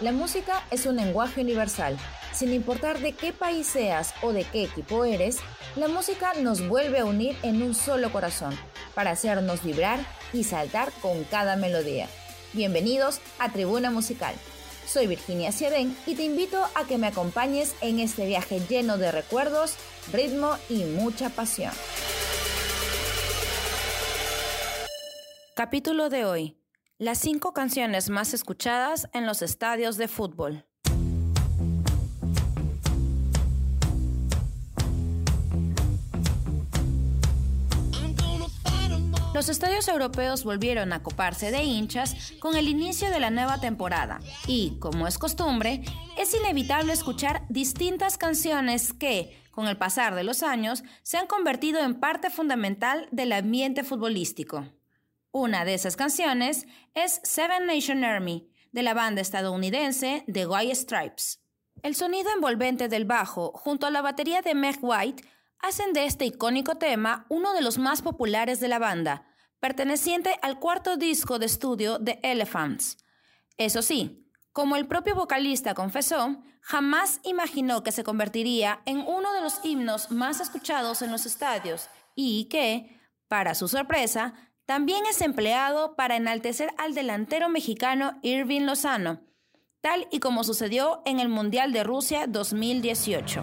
La música es un lenguaje universal. Sin importar de qué país seas o de qué equipo eres, la música nos vuelve a unir en un solo corazón, para hacernos vibrar y saltar con cada melodía. Bienvenidos a Tribuna Musical. Soy Virginia Ciadén y te invito a que me acompañes en este viaje lleno de recuerdos, ritmo y mucha pasión. Capítulo de hoy. Las cinco canciones más escuchadas en los estadios de fútbol. Los estadios europeos volvieron a coparse de hinchas con el inicio de la nueva temporada y, como es costumbre, es inevitable escuchar distintas canciones que, con el pasar de los años, se han convertido en parte fundamental del ambiente futbolístico. Una de esas canciones es Seven Nation Army, de la banda estadounidense The White Stripes. El sonido envolvente del bajo, junto a la batería de Meg White, hacen de este icónico tema uno de los más populares de la banda, perteneciente al cuarto disco de estudio de Elephants. Eso sí, como el propio vocalista confesó, jamás imaginó que se convertiría en uno de los himnos más escuchados en los estadios y que, para su sorpresa, también es empleado para enaltecer al delantero mexicano Irving Lozano, tal y como sucedió en el Mundial de Rusia 2018.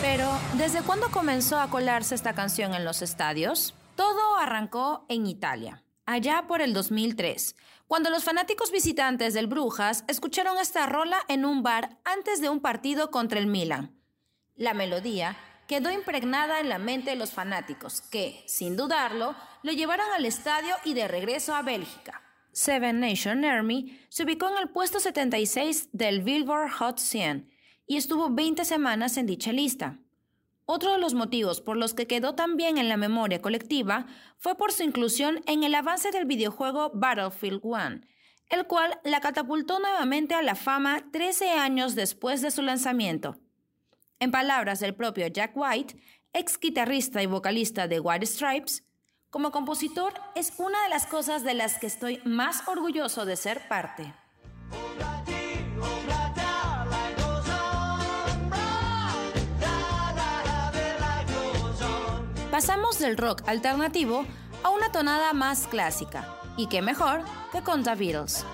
Pero, ¿desde cuándo comenzó a colarse esta canción en los estadios? Todo arrancó en Italia, allá por el 2003, cuando los fanáticos visitantes del Brujas escucharon esta rola en un bar antes de un partido contra el Milan. La melodía quedó impregnada en la mente de los fanáticos, que, sin dudarlo, lo llevaron al estadio y de regreso a Bélgica. Seven Nation Army se ubicó en el puesto 76 del Billboard Hot 100 y estuvo 20 semanas en dicha lista. Otro de los motivos por los que quedó tan bien en la memoria colectiva fue por su inclusión en el avance del videojuego Battlefield 1, el cual la catapultó nuevamente a la fama 13 años después de su lanzamiento. En palabras del propio Jack White, ex guitarrista y vocalista de White Stripes, como compositor es una de las cosas de las que estoy más orgulloso de ser parte. Pasamos del rock alternativo a una tonada más clásica, y qué mejor que con The Beatles.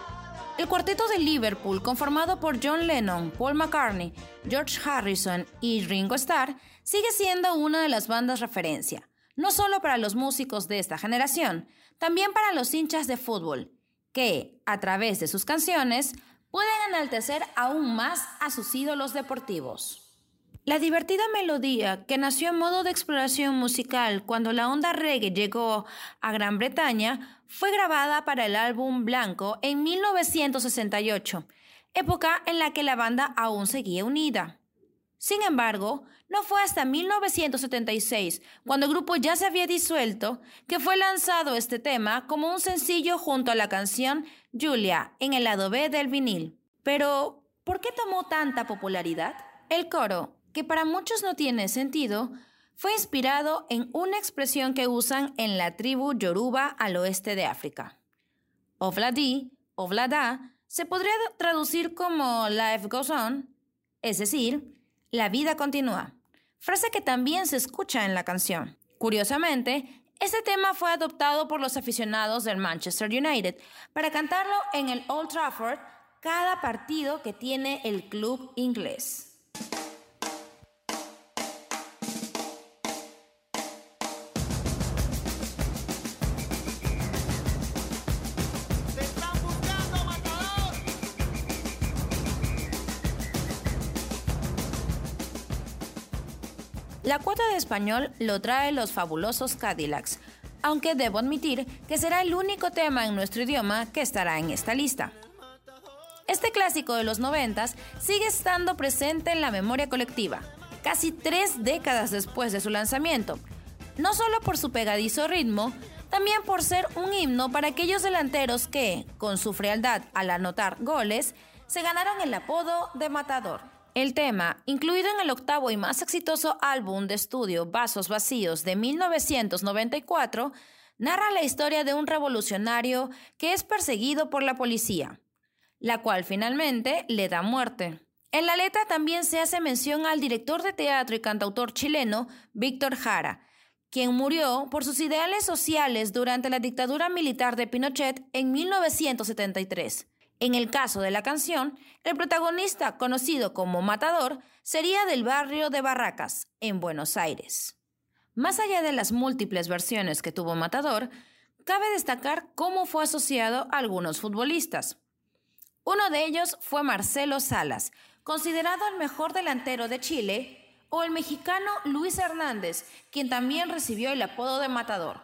El cuarteto de Liverpool, conformado por John Lennon, Paul McCartney, George Harrison y Ringo Starr, sigue siendo una de las bandas referencia, no solo para los músicos de esta generación, también para los hinchas de fútbol, que, a través de sus canciones, pueden enaltecer aún más a sus ídolos deportivos. La divertida melodía, que nació en modo de exploración musical cuando la onda reggae llegó a Gran Bretaña, fue grabada para el álbum Blanco en 1968, época en la que la banda aún seguía unida. Sin embargo, no fue hasta 1976, cuando el grupo ya se había disuelto, que fue lanzado este tema como un sencillo junto a la canción Julia en el lado B del vinil. Pero, ¿por qué tomó tanta popularidad? El coro, que para muchos no tiene sentido, fue inspirado en una expresión que usan en la tribu Yoruba al oeste de África. Ovladi, Ovlada, se podría traducir como Life Goes On, es decir, la vida continúa, frase que también se escucha en la canción. Curiosamente, este tema fue adoptado por los aficionados del Manchester United para cantarlo en el Old Trafford cada partido que tiene el club inglés. La cuota de español lo trae los fabulosos Cadillacs, aunque debo admitir que será el único tema en nuestro idioma que estará en esta lista. Este clásico de los noventas sigue estando presente en la memoria colectiva, casi tres décadas después de su lanzamiento, no solo por su pegadizo ritmo, también por ser un himno para aquellos delanteros que, con su frialdad al anotar goles, se ganaron el apodo de matador. El tema, incluido en el octavo y más exitoso álbum de estudio Vasos Vacíos de 1994, narra la historia de un revolucionario que es perseguido por la policía, la cual finalmente le da muerte. En la letra también se hace mención al director de teatro y cantautor chileno Víctor Jara, quien murió por sus ideales sociales durante la dictadura militar de Pinochet en 1973. En el caso de la canción, el protagonista, conocido como Matador, sería del barrio de Barracas, en Buenos Aires. Más allá de las múltiples versiones que tuvo Matador, cabe destacar cómo fue asociado a algunos futbolistas. Uno de ellos fue Marcelo Salas, considerado el mejor delantero de Chile, o el mexicano Luis Hernández, quien también recibió el apodo de Matador.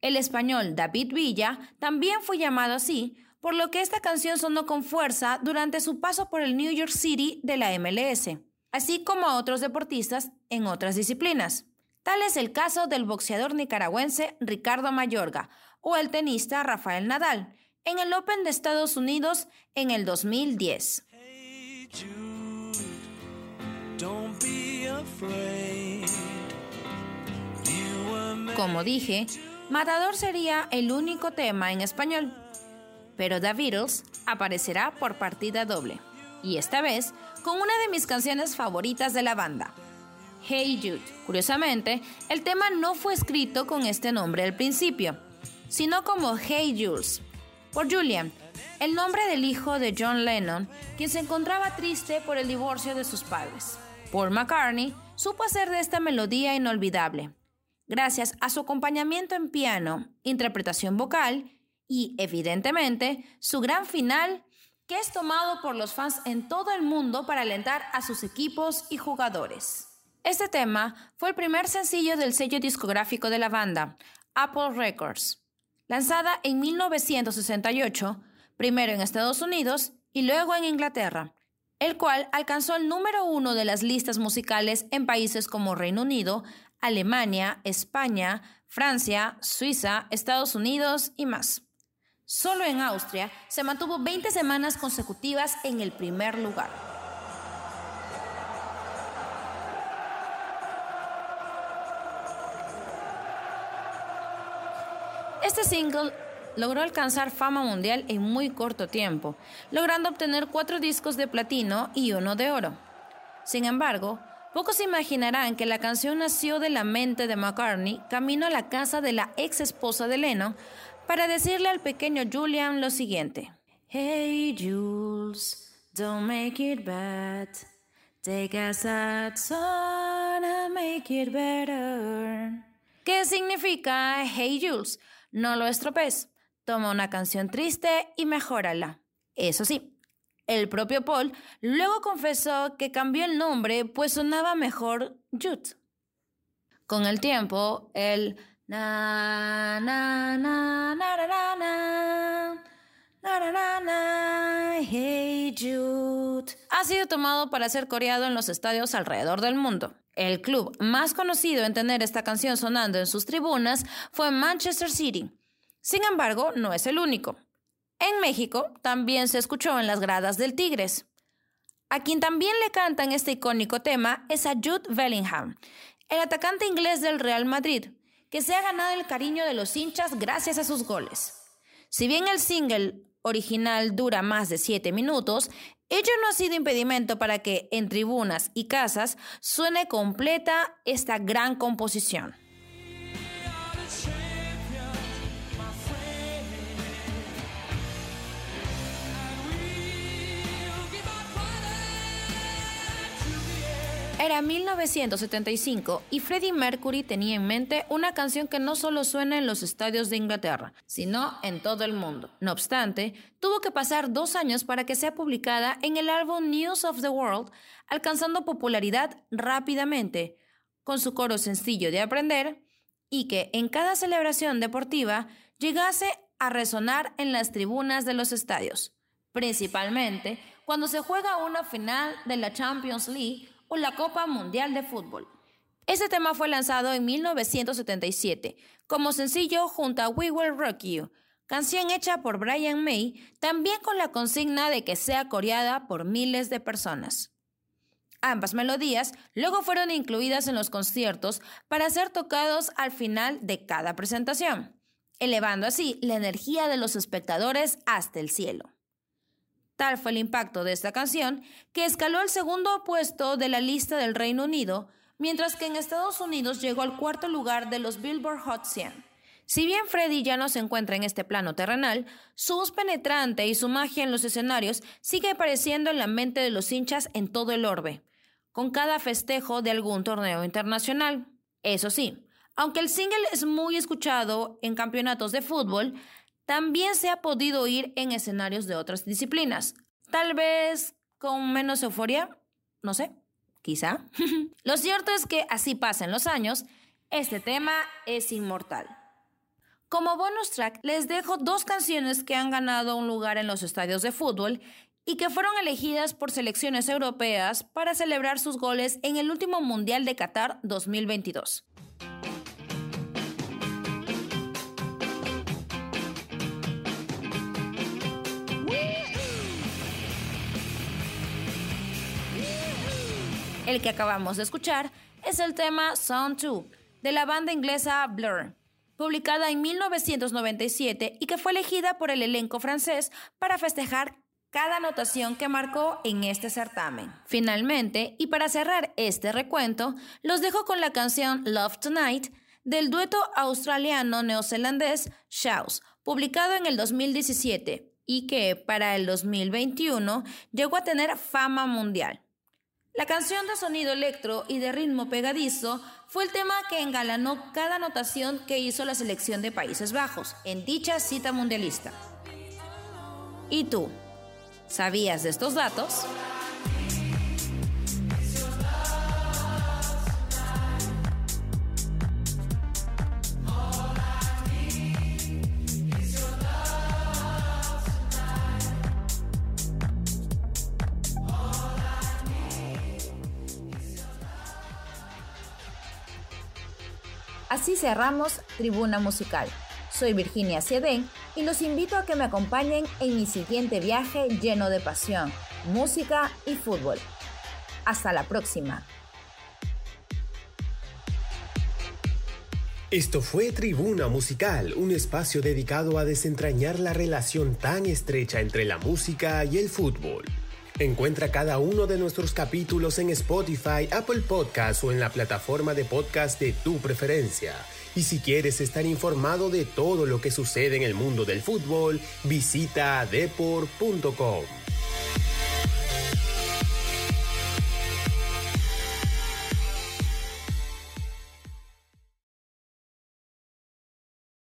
El español David Villa también fue llamado así por lo que esta canción sonó con fuerza durante su paso por el New York City de la MLS, así como a otros deportistas en otras disciplinas. Tal es el caso del boxeador nicaragüense Ricardo Mayorga o el tenista Rafael Nadal en el Open de Estados Unidos en el 2010. Como dije, Matador sería el único tema en español pero The Beatles aparecerá por partida doble, y esta vez con una de mis canciones favoritas de la banda, Hey Jude. Curiosamente, el tema no fue escrito con este nombre al principio, sino como Hey Jules, por Julian, el nombre del hijo de John Lennon, quien se encontraba triste por el divorcio de sus padres. Paul McCartney supo hacer de esta melodía inolvidable, gracias a su acompañamiento en piano, interpretación vocal y, evidentemente, su gran final, que es tomado por los fans en todo el mundo para alentar a sus equipos y jugadores. Este tema fue el primer sencillo del sello discográfico de la banda, Apple Records, lanzada en 1968, primero en Estados Unidos y luego en Inglaterra, el cual alcanzó el número uno de las listas musicales en países como Reino Unido, Alemania, España, Francia, Suiza, Estados Unidos y más. Solo en Austria se mantuvo 20 semanas consecutivas en el primer lugar. Este single logró alcanzar fama mundial en muy corto tiempo, logrando obtener cuatro discos de platino y uno de oro. Sin embargo, pocos imaginarán que la canción nació de la mente de McCartney camino a la casa de la ex esposa de Lennon para decirle al pequeño Julian lo siguiente. Hey Jules, don't make it bad. Take a sad song and make it better. ¿Qué significa Hey Jules? No lo estropees. Toma una canción triste y mejórala. Eso sí, el propio Paul luego confesó que cambió el nombre pues sonaba mejor Jude. Con el tiempo, el Hey Jude. Ha sido tomado para ser coreado en los estadios alrededor del mundo. El club más conocido en tener esta canción sonando en sus tribunas fue Manchester City. Sin embargo, no es el único. En México también se escuchó en las gradas del Tigres. A quien también le cantan este icónico tema es a Jude Bellingham, el atacante inglés del Real Madrid, que se ha ganado el cariño de los hinchas gracias a sus goles. Si bien el single original dura más de 7 minutos, ello no ha sido impedimento para que en tribunas y casas suene completa esta gran composición. Era 1975 y Freddie Mercury tenía en mente una canción que no solo suena en los estadios de Inglaterra, sino en todo el mundo. No obstante, tuvo que pasar dos años para que sea publicada en el álbum News of the World, alcanzando popularidad rápidamente, con su coro sencillo de aprender, y que en cada celebración deportiva llegase a resonar en las tribunas de los estadios, principalmente cuando se juega una final de la Champions League o la Copa Mundial de Fútbol. Este tema fue lanzado en 1977 como sencillo junto a We Will Rock You, canción hecha por Brian May, también con la consigna de que sea coreada por miles de personas. Ambas melodías luego fueron incluidas en los conciertos para ser tocados al final de cada presentación, elevando así la energía de los espectadores hasta el cielo. Tal fue el impacto de esta canción que escaló al segundo puesto de la lista del Reino Unido, mientras que en Estados Unidos llegó al cuarto lugar de los Billboard Hot 100. Si bien Freddy ya no se encuentra en este plano terrenal, su voz penetrante y su magia en los escenarios sigue apareciendo en la mente de los hinchas en todo el orbe, con cada festejo de algún torneo internacional. Eso sí, aunque el single es muy escuchado en campeonatos de fútbol, también se ha podido oír en escenarios de otras disciplinas. Tal vez con menos euforia, no sé, quizá. Lo cierto es que así pasan los años, este tema es inmortal. Como bonus track, les dejo dos canciones que han ganado un lugar en los estadios de fútbol y que fueron elegidas por selecciones europeas para celebrar sus goles en el último Mundial de Qatar 2022. El que acabamos de escuchar es el tema Sound 2 de la banda inglesa Blur publicada en 1997 y que fue elegida por el elenco francés para festejar cada anotación que marcó en este certamen. Finalmente, y para cerrar este recuento, los dejo con la canción Love Tonight del dueto australiano-neozelandés Shouse, publicado en el 2017 y que para el 2021 llegó a tener fama mundial. La canción de sonido electro y de ritmo pegadizo fue el tema que engalanó cada anotación que hizo la selección de Países Bajos en dicha cita mundialista. ¿Y tú? ¿Sabías de estos datos? Así cerramos Tribuna Musical. Soy Virginia Siedén y los invito a que me acompañen en mi siguiente viaje lleno de pasión, música y fútbol. Hasta la próxima. Esto fue Tribuna Musical, un espacio dedicado a desentrañar la relación tan estrecha entre la música y el fútbol. Encuentra cada uno de nuestros capítulos en Spotify, Apple Podcasts o en la plataforma de podcast de tu preferencia. Y si quieres estar informado de todo lo que sucede en el mundo del fútbol, visita deport.com.